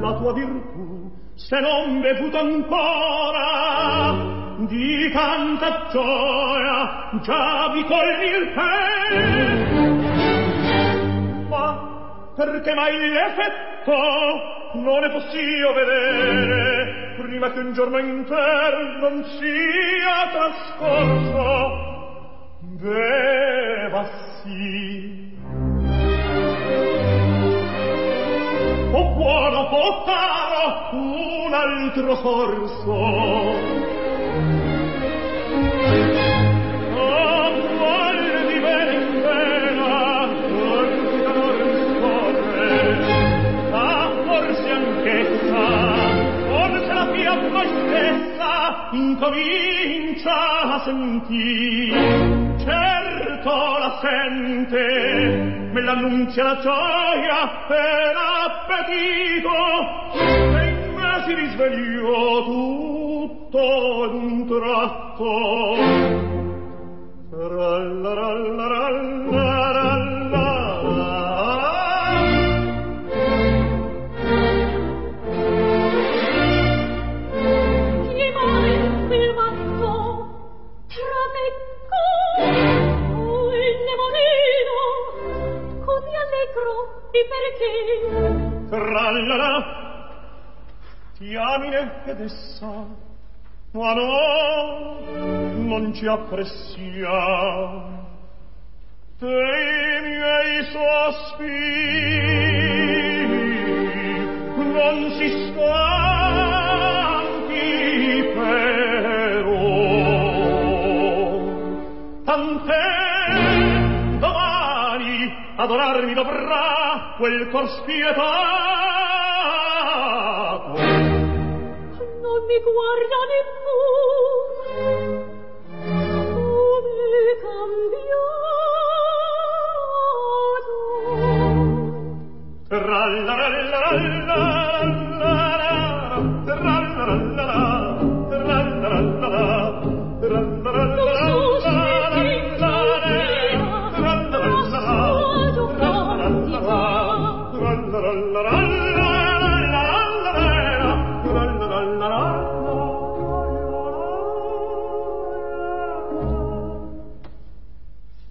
la tua virtù se non bevuto ancora. Di tanta gioia già vi il te ma perché mai l'effetto non è possibile vedere prima che un giorno intero non sia trascorso? Beva sì. O buono, o caro, un altro sorso. Incomincia a sentir. Certo la sente me l'annunzia la gioia e l'appetito e in me si risvegliò tutto ad un tratto. Trallala oppression dei miei sospiri non si stanchi però. Tant'è domani adorarmi dovrà quel cor spietato. Non mi guarda nemmeno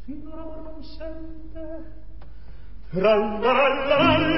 Signor amor non sente? Ralla ralla ralla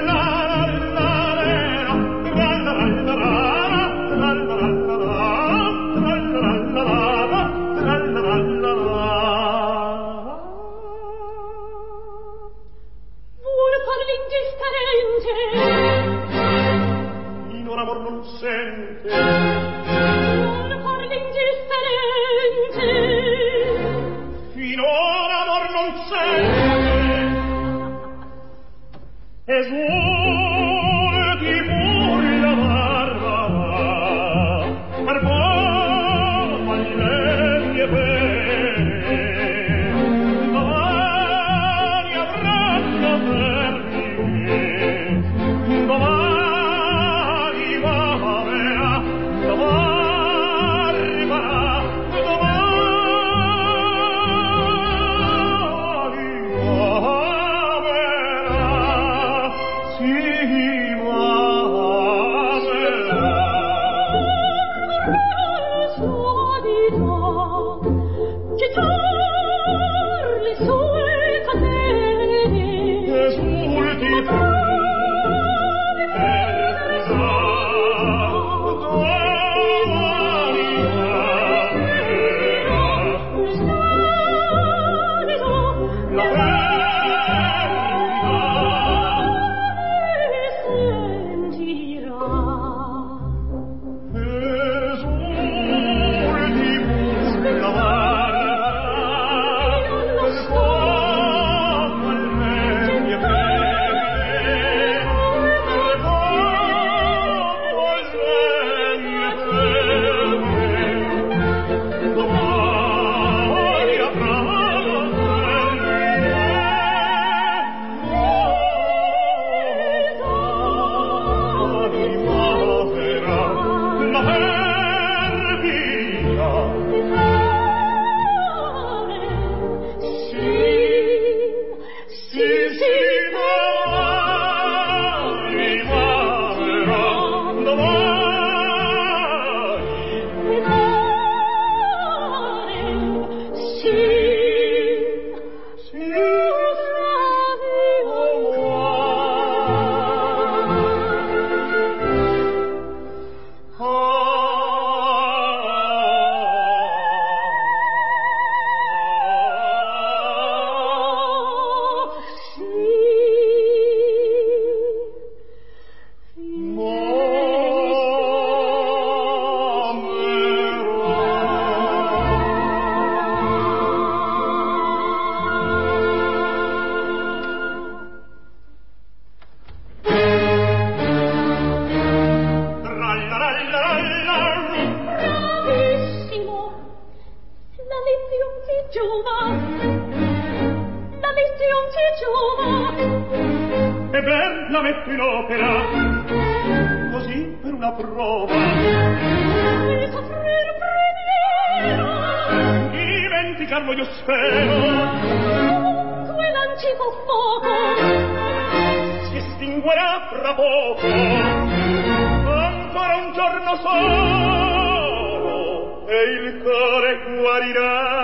Ancora un giorno solo E il cuore guarirà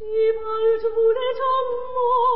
一般是不在沉默。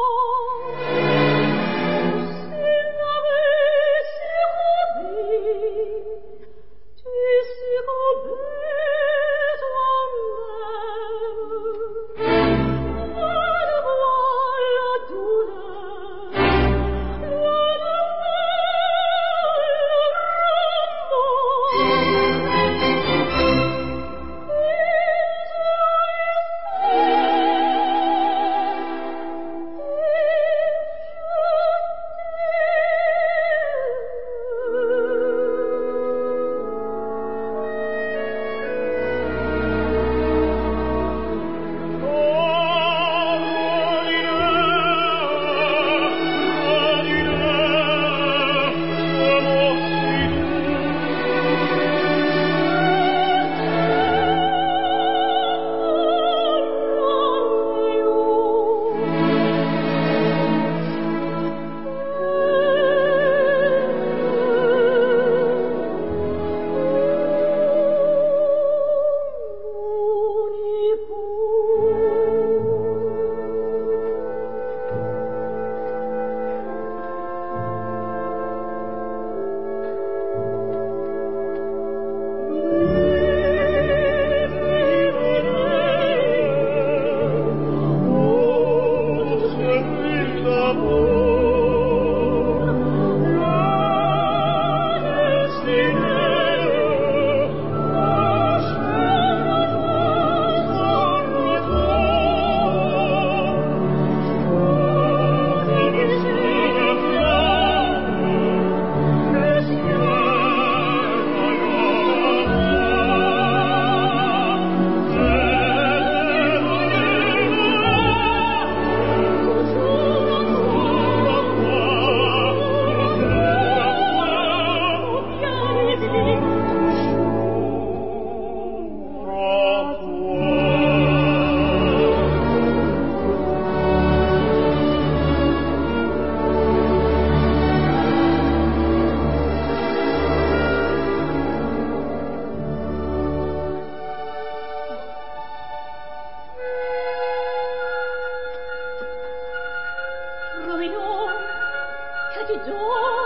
他就做。